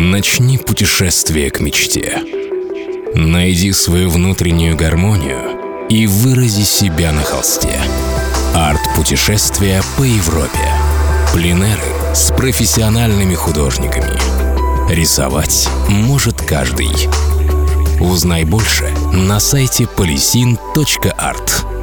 Начни путешествие к мечте. Найди свою внутреннюю гармонию и вырази себя на холсте. Арт-путешествия по Европе. Пленеры с профессиональными художниками. Рисовать может каждый. Узнай больше на сайте polisin.art.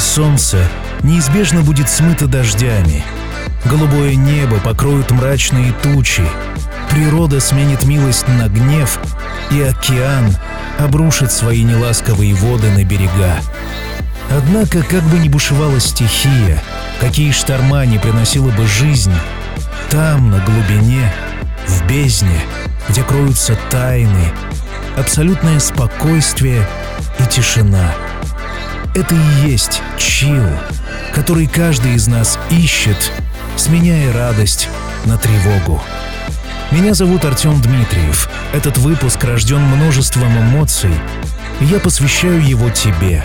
солнце неизбежно будет смыто дождями. Голубое небо покроют мрачные тучи. Природа сменит милость на гнев, и океан обрушит свои неласковые воды на берега. Однако, как бы ни бушевала стихия, какие шторма не приносила бы жизнь, там, на глубине, в бездне, где кроются тайны, абсолютное спокойствие и тишина — это и есть чил, который каждый из нас ищет, сменяя радость на тревогу. Меня зовут Артем Дмитриев. Этот выпуск рожден множеством эмоций, и я посвящаю его тебе.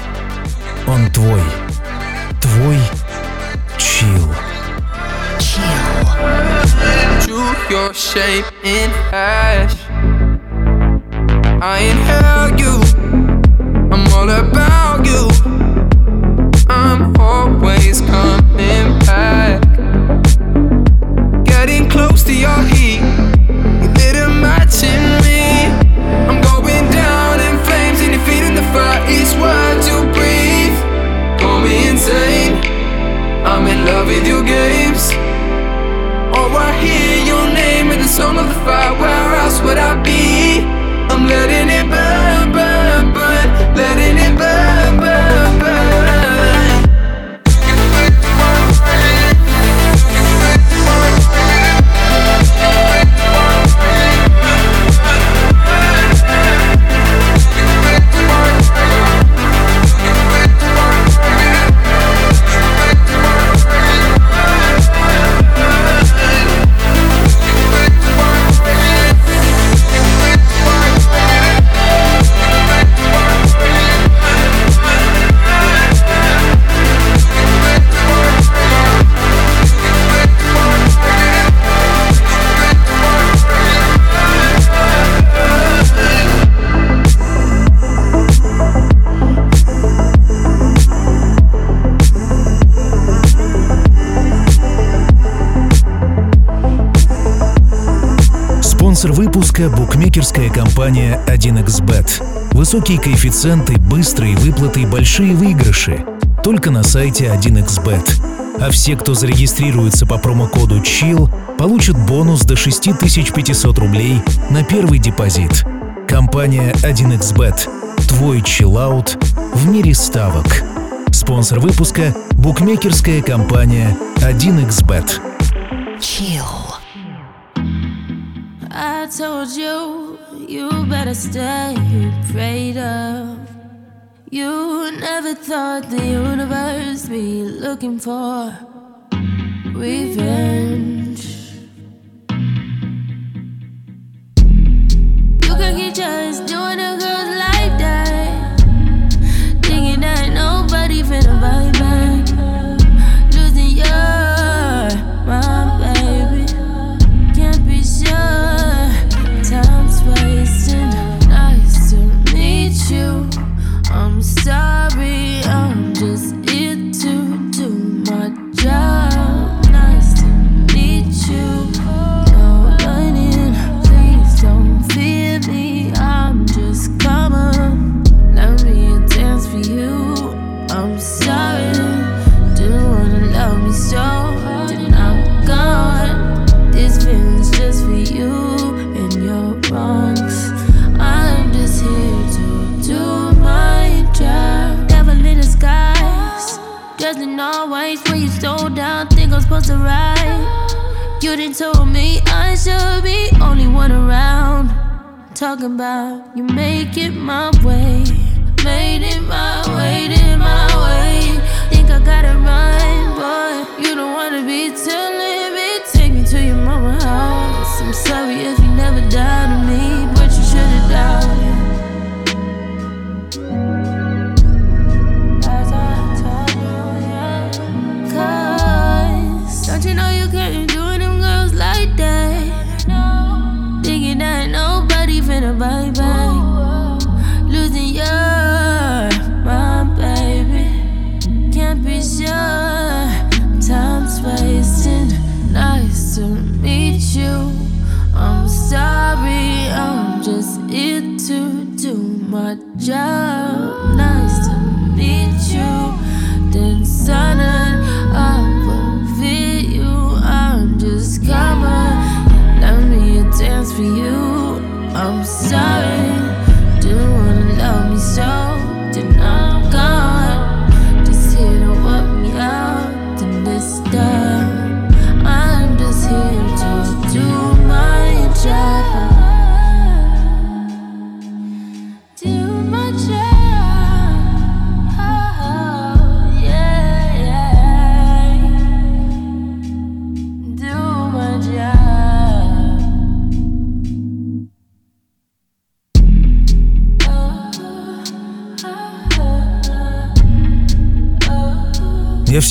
Он твой. Твой чил. I inhale you. I'm all about you. I'm always coming back. Getting close to your heat. You match in me. I'm going down in flames and your feet in the fire. Each word to breathe. Me insane. I'm in love with your games. Oh, I hear your name the song of the fire. Where else would I be? I'm letting it burn, Выпуска – букмекерская компания 1xBet. Высокие коэффициенты, быстрые выплаты и большие выигрыши. Только на сайте 1xBet. А все, кто зарегистрируется по промокоду CHILL, получат бонус до 6500 рублей на первый депозит. Компания 1xBet. Твой чиллаут в мире ставок. Спонсор выпуска – букмекерская компания 1xBet. Chill. Told you, you better stay prayed up. You never thought the universe be looking for revenge.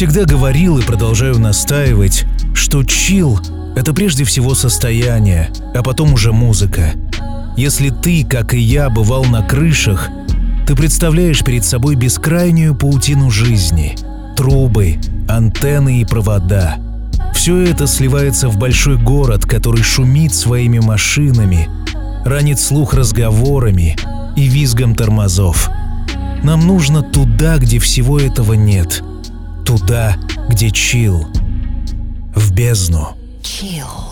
Всегда говорил и продолжаю настаивать, что чил — это прежде всего состояние, а потом уже музыка. Если ты, как и я, бывал на крышах, ты представляешь перед собой бескрайнюю паутину жизни. Трубы, антенны и провода. Все это сливается в большой город, который шумит своими машинами, ранит слух разговорами и визгом тормозов. Нам нужно туда, где всего этого нет. Туда, где чил. В бездну. Chill.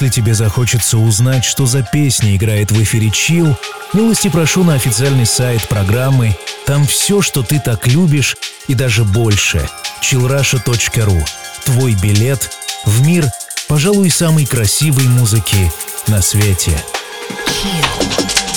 Если тебе захочется узнать, что за песня играет в эфире Chill, милости прошу на официальный сайт программы. Там все, что ты так любишь, и даже больше. chillrusha.ru. Твой билет в мир, пожалуй, самой красивой музыки на свете. Chill.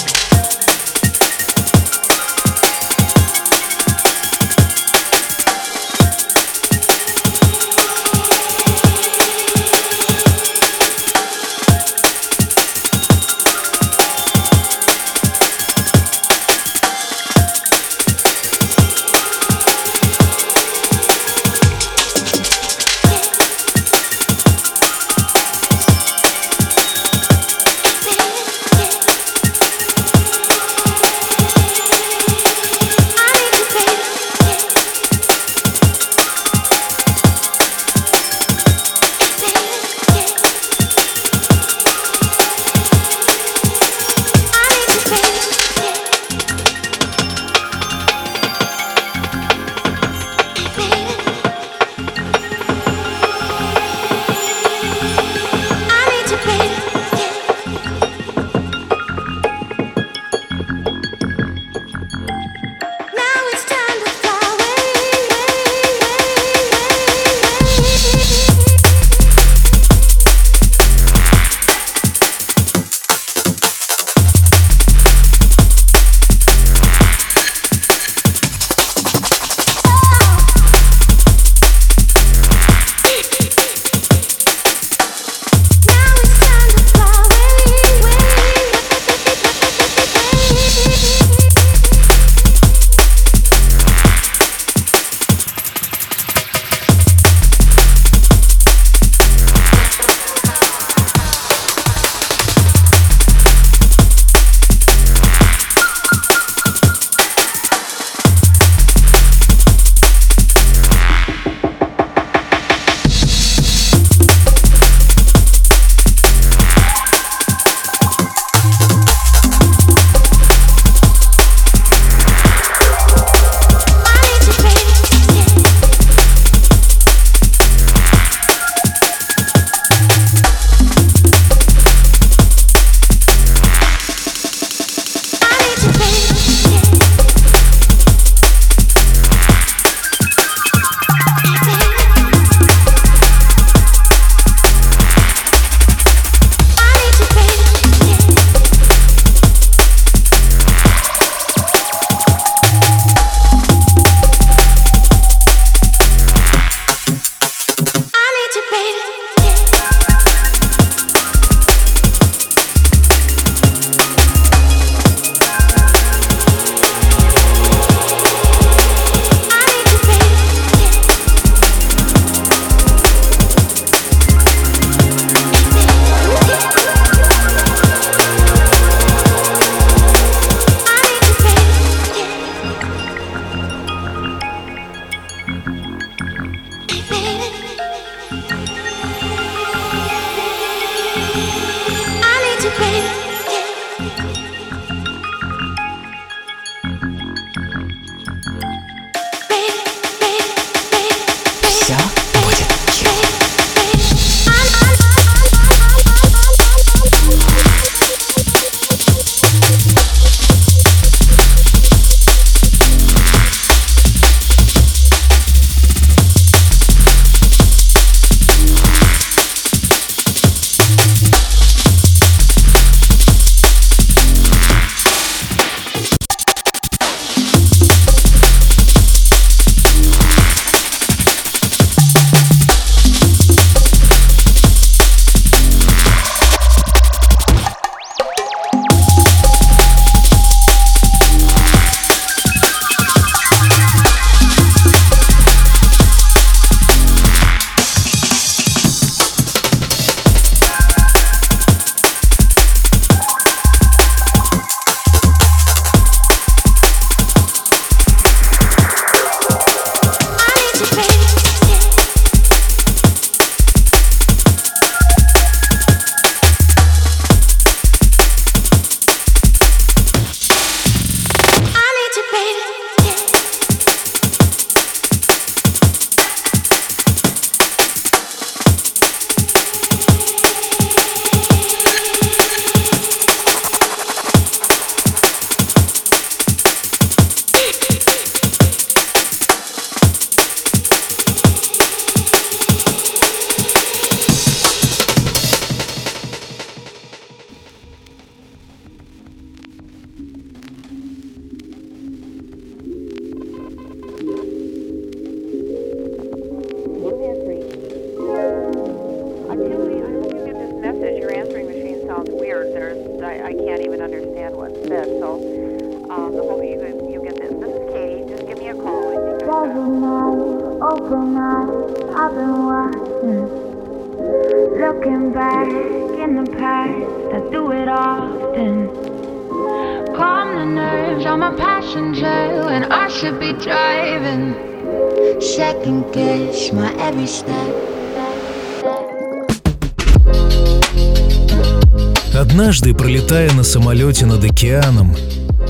Однажды, пролетая на самолете над океаном,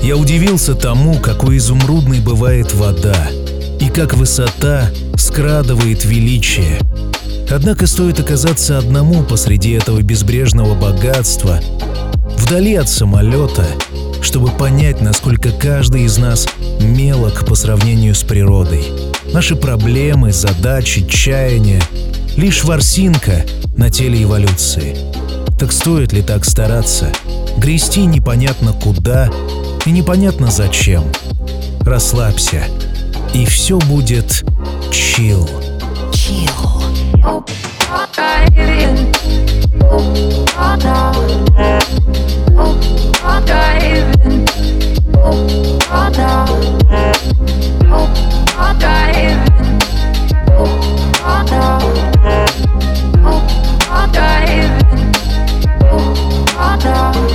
я удивился тому, какой изумрудной бывает вода и как высота скрадывает величие. Однако стоит оказаться одному посреди этого безбрежного богатства, вдали от самолета, чтобы понять, насколько каждый из нас мелок по сравнению с природой. Наши проблемы, задачи, чаяния — лишь ворсинка на теле эволюции — так стоит ли так стараться? Грести непонятно куда и непонятно зачем. Расслабься, и все будет чил. Чил. Diving job.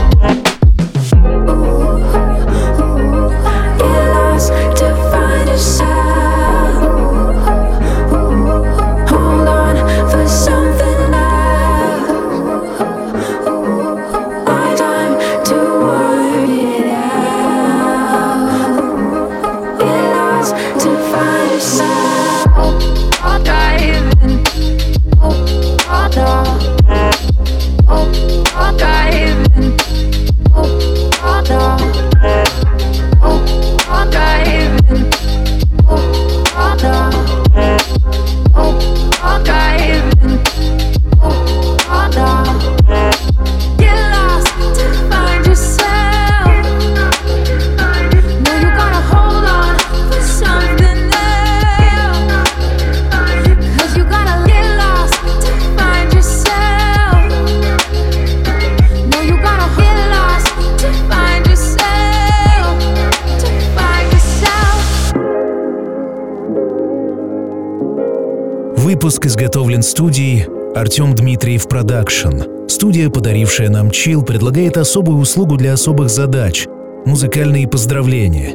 Выпуск изготовлен студией Артем Дмитриев Production. Студия, подарившая нам Chill, предлагает особую услугу для особых задач – музыкальные поздравления.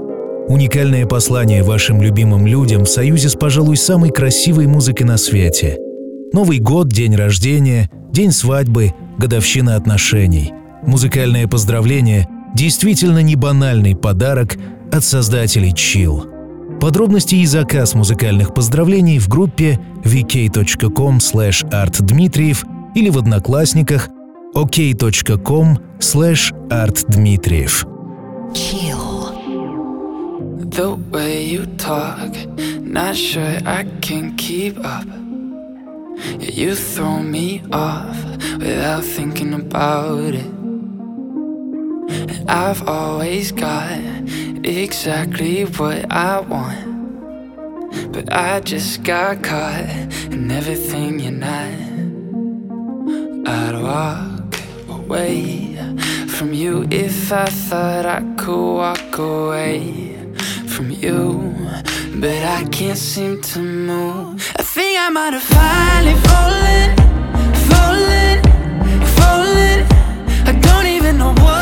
Уникальное послание вашим любимым людям в союзе с, пожалуй, самой красивой музыкой на свете. Новый год, день рождения, день свадьбы, годовщина отношений. Музыкальное поздравление – действительно не банальный подарок от создателей Chill. Подробности и заказ музыкальных поздравлений в группе vk.com artdmitriev или в Одноклассниках ok.com artdmitriev. The way you talk, not sure I can keep up. You throw me off without thinking about it. I've always got exactly what I want. But I just got caught in everything you're not. I'd walk away from you if I thought I could walk away from you. But I can't seem to move. I think I might have finally fallen, fallen, fallen. I don't even know what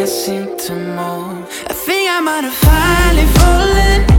can't seem to move I think I might have finally fallen.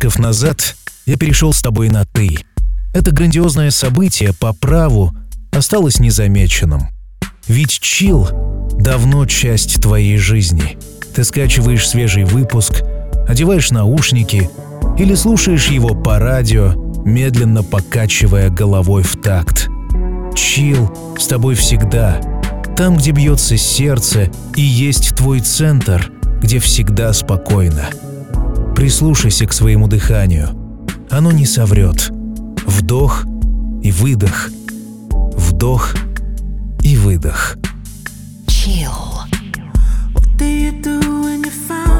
выпусков назад я перешел с тобой на «ты». Это грандиозное событие по праву осталось незамеченным. Ведь чил давно часть твоей жизни. Ты скачиваешь свежий выпуск, одеваешь наушники или слушаешь его по радио, медленно покачивая головой в такт. Чил с тобой всегда. Там, где бьется сердце и есть твой центр, где всегда спокойно. Прислушайся к своему дыханию. Оно не соврет. Вдох и выдох. Вдох и выдох. Chill. What do you do when you find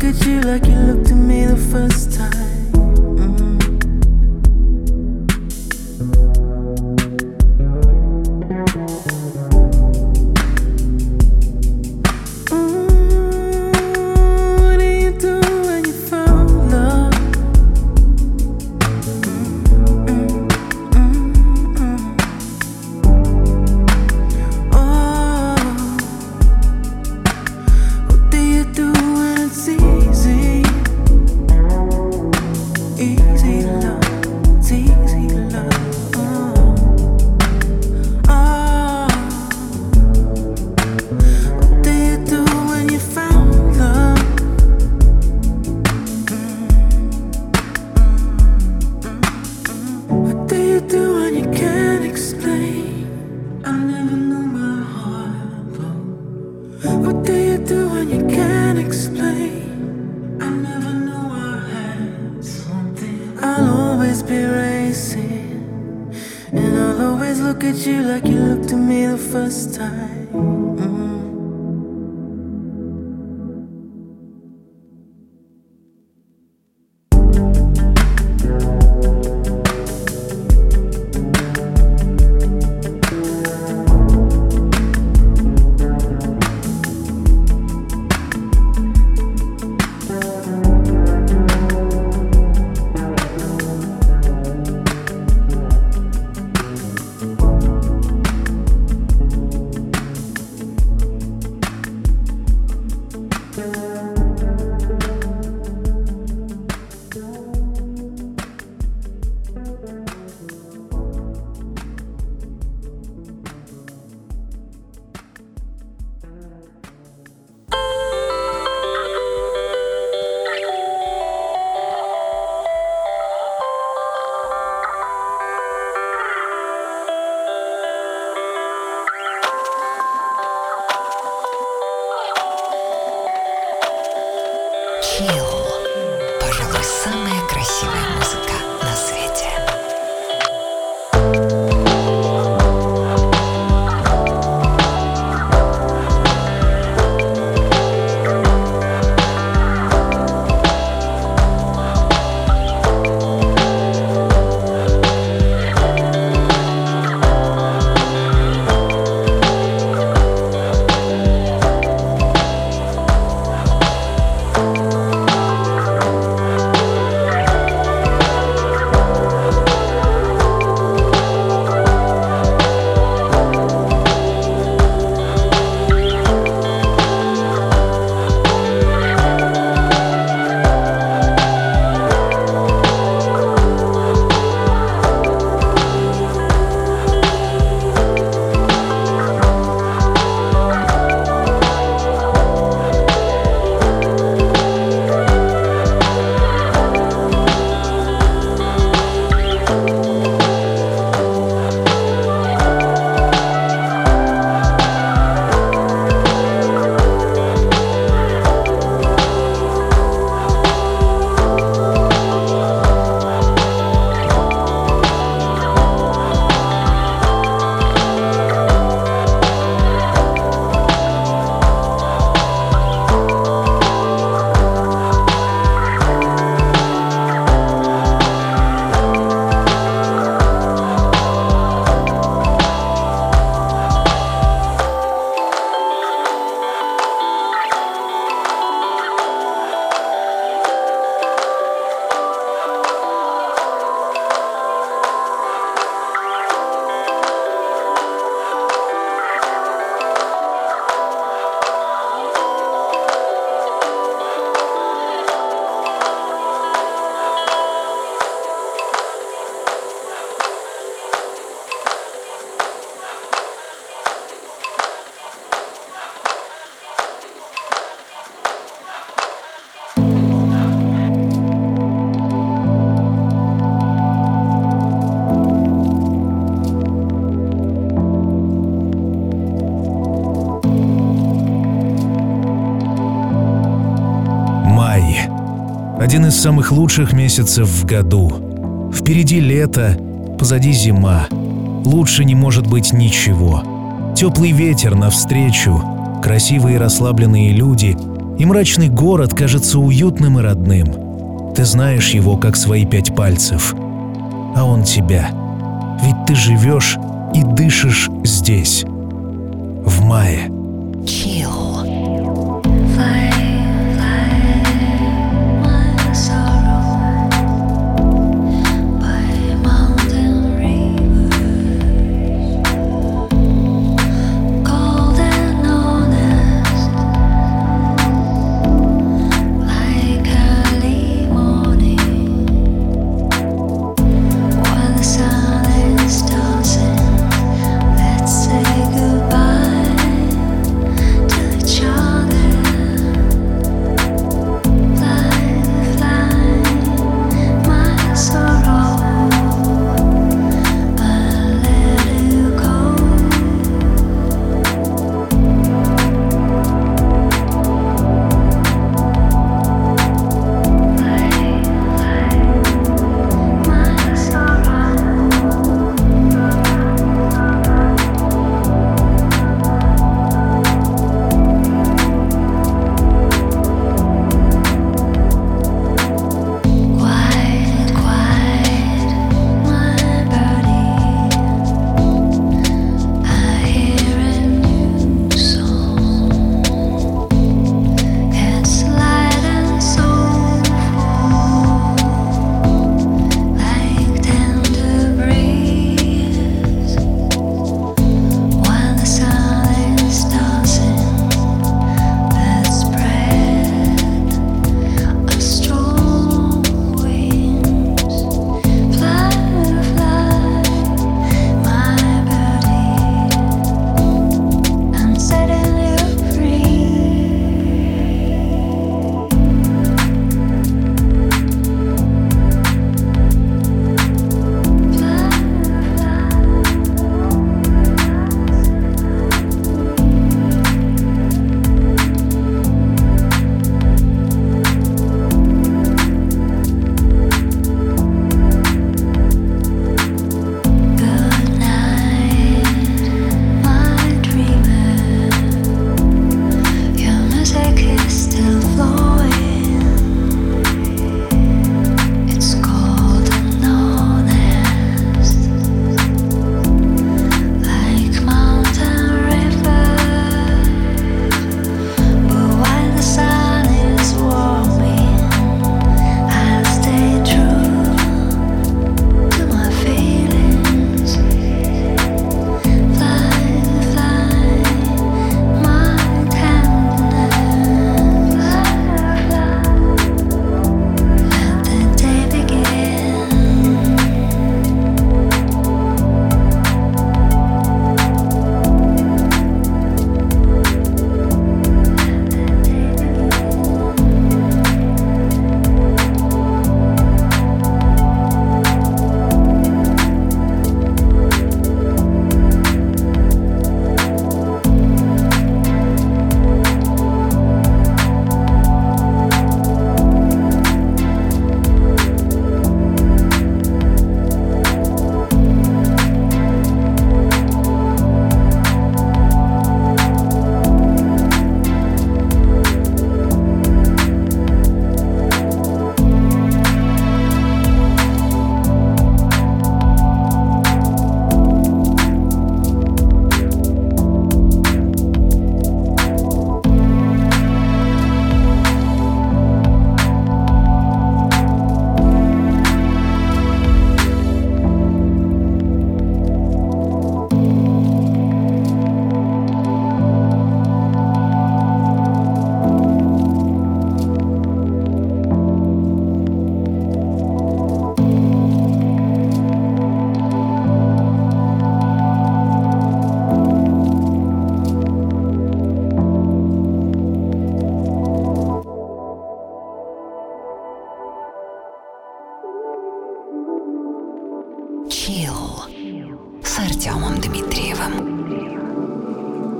look at you like you looked at me the first time. Один из самых лучших месяцев в году. Впереди лето, позади зима. Лучше не может быть ничего. Теплый ветер навстречу, красивые расслабленные люди, и мрачный город кажется уютным и родным. Ты знаешь его как свои пять пальцев. А он тебя. Ведь ты живешь и дышишь здесь. В мае.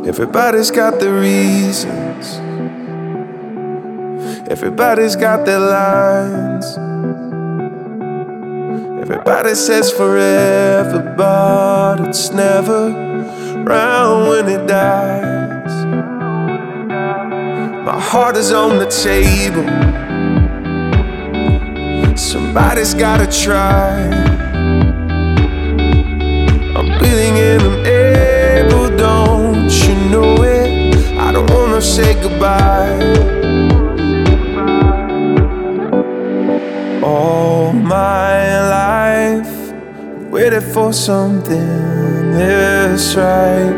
Everybody's got the reasons. Everybody's got their lines. Everybody says forever, but it's never round when it dies. My heart is on the table. Somebody's gotta try. I'm breathing in, say goodbye. All my life, waited for something this right.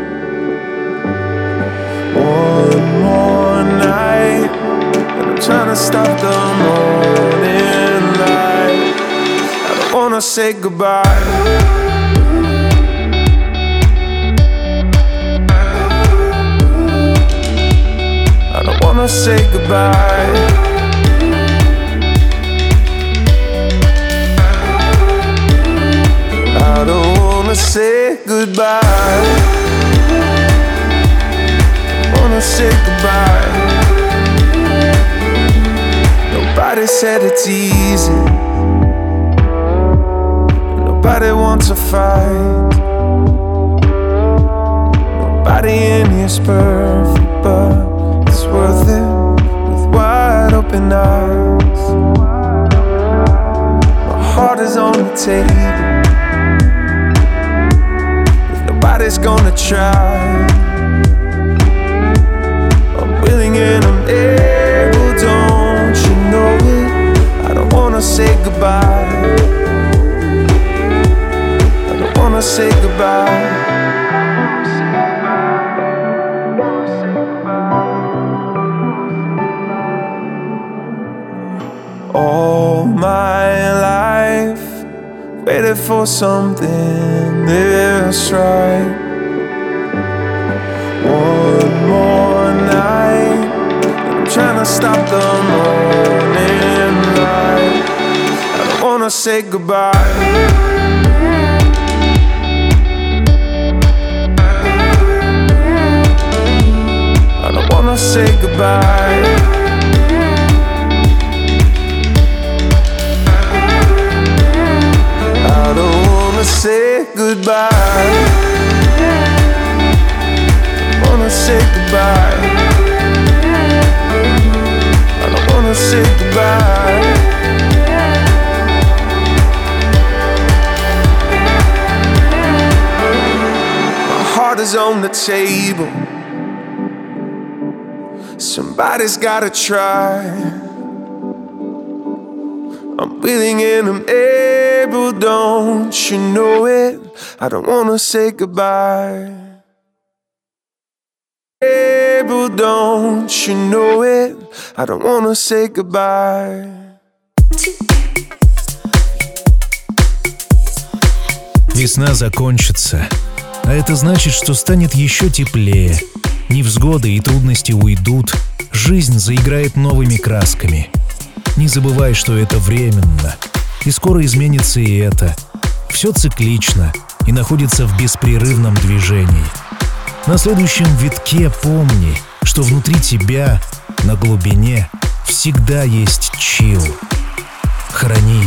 One more night, and I'm trying to stop the morning light. I don't wanna say goodbye. Wanna say goodbye. I don't wanna say goodbye. Wanna say goodbye. Nobody said it's easy. Nobody wants to fight. Nobody in here's perfect, but worth it with wide open eyes. My heart is on the table. If Nobody's gonna try. I'm willing and I'm able, don't you know it? I don't wanna say goodbye. I don't wanna say goodbye. All my life waited for something this right. One more night, I'm trying to stop the morning light. I don't wanna say goodbye. I don't wanna say goodbye. Wanna say goodbye. Wanna say goodbye. I don't wanna say goodbye. My heart is on the table. Somebody's gotta try. I'm willing and I'm able, don't you know it? I don't wanna say goodbye. Able, don't you know it? I don't wanna say goodbye. Весна закончится, а это значит, что станет еще теплее. Невзгоды и трудности уйдут, жизнь заиграет новыми красками. Не забывай, что это временно, и скоро изменится и это. Все циклично и находится в беспрерывном движении. На следующем витке помни, что внутри тебя, на глубине, всегда есть чил. Храни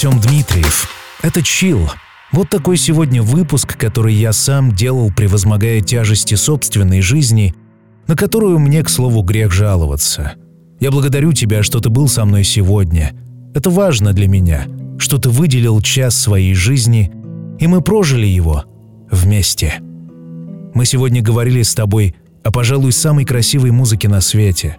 Артем Дмитриев. Это «Чил». Вот такой сегодня выпуск, который я сам делал, превозмогая тяжести собственной жизни, на которую мне, к слову, грех жаловаться. Я благодарю тебя, что ты был со мной сегодня. Это важно для меня, что ты выделил час своей жизни, и мы прожили его вместе. Мы сегодня говорили с тобой о, пожалуй, самой красивой музыке на свете.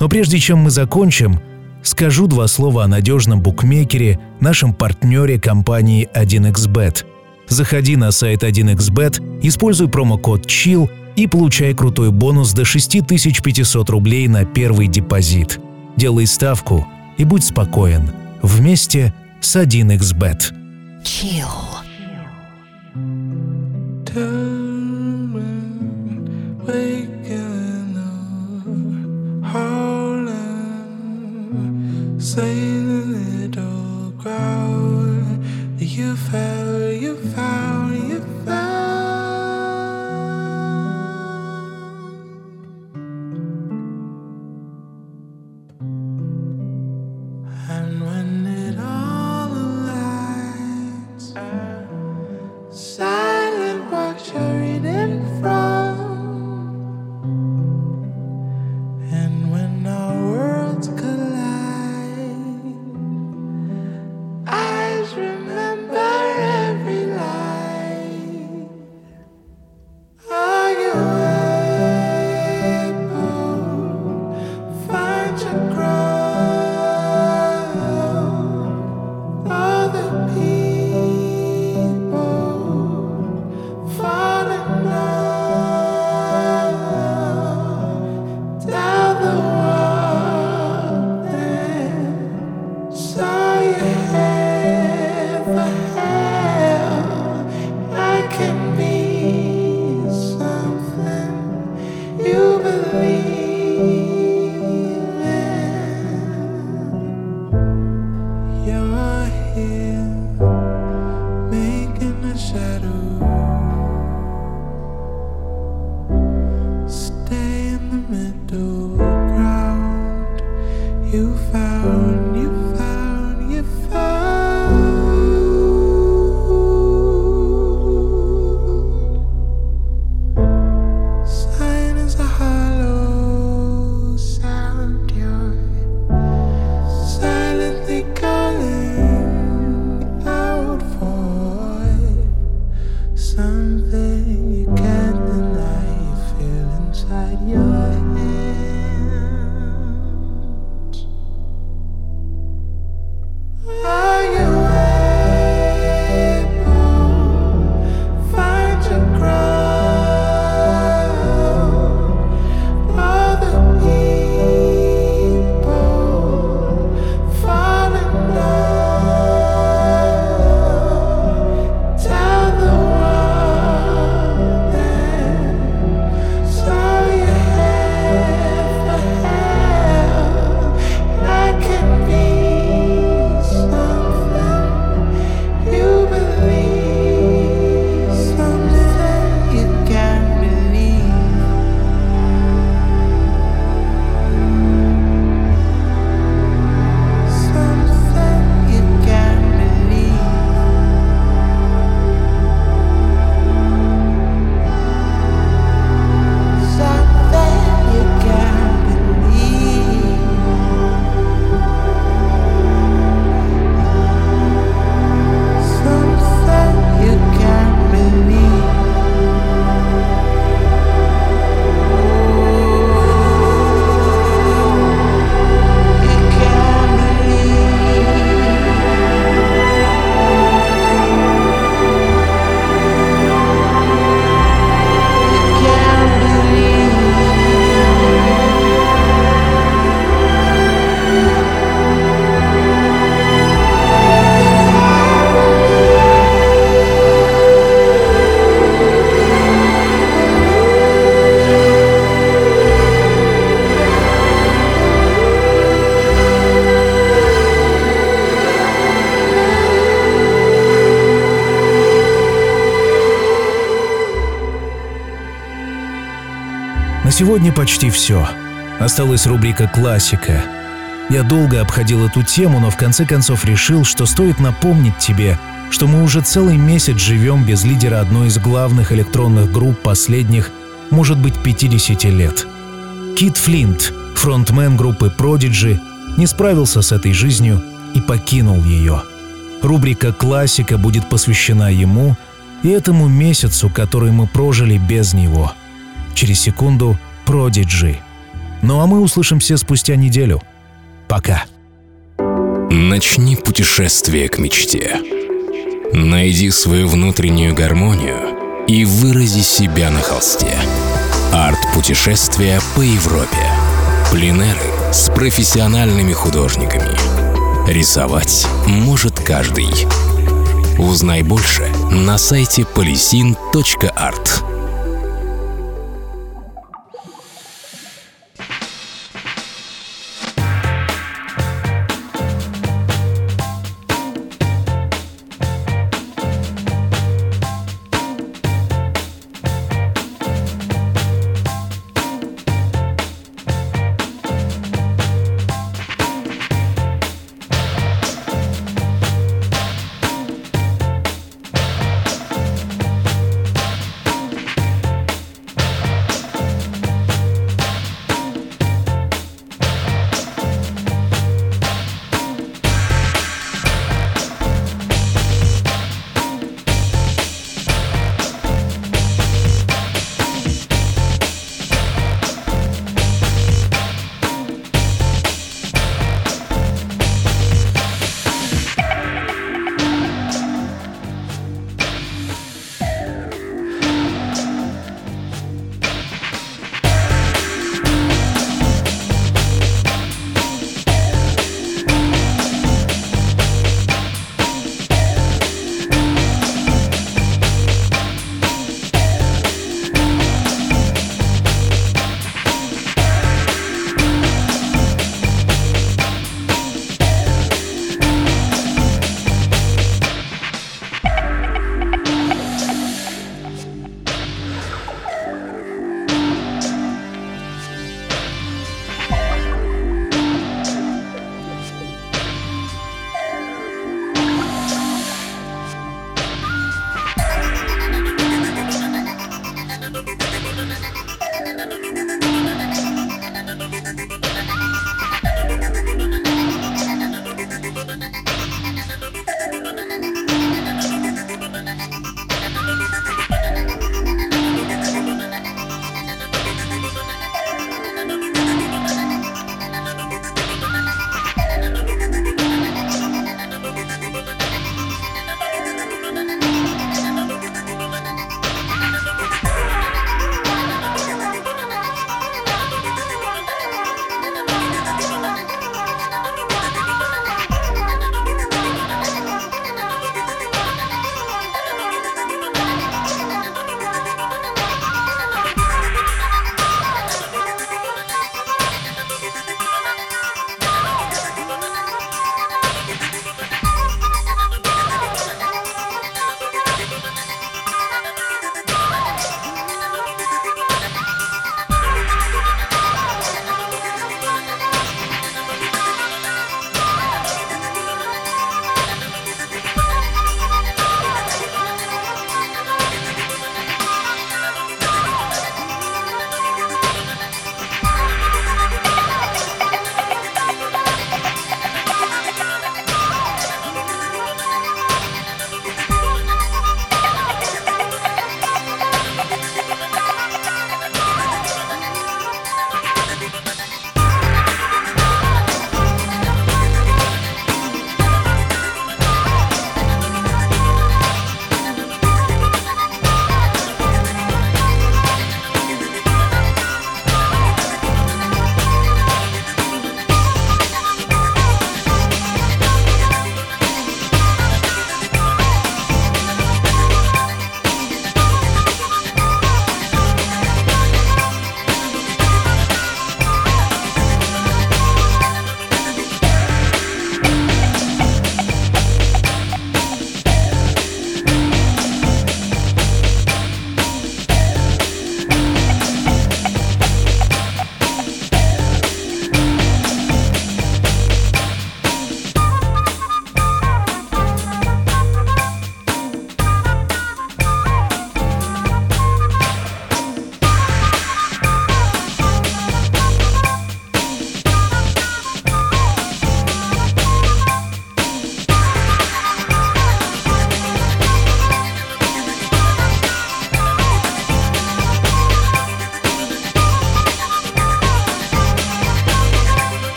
Но прежде чем мы закончим, скажу два слова о надежном букмекере, нашем партнере компании 1xbet. Заходи на сайт 1xbet, используй промокод CHILL и получай крутой бонус до 6500 рублей на первый депозит. Делай ставку и будь спокоен. Вместе с 1xbet. Chill. waking up, howling, saying a say почти все. Осталась рубрика «Классика». Я долго обходил эту тему, но в конце концов решил, что стоит напомнить тебе, что мы уже целый месяц живем без лидера одной из главных электронных групп последних, может быть, 50 лет. Кит Флинт, фронтмен группы Prodigy, не справился с этой жизнью и покинул ее. Рубрика «Классика» будет посвящена ему и этому месяцу, который мы прожили без него. Через секунду Prodigy. Ну а мы услышимся спустя неделю. Пока. Начни путешествие к мечте. Найди свою внутреннюю гармонию и вырази себя на холсте. Арт-путешествия по Европе. Пленеры с профессиональными художниками. Рисовать может каждый. Узнай больше на сайте polisin.art.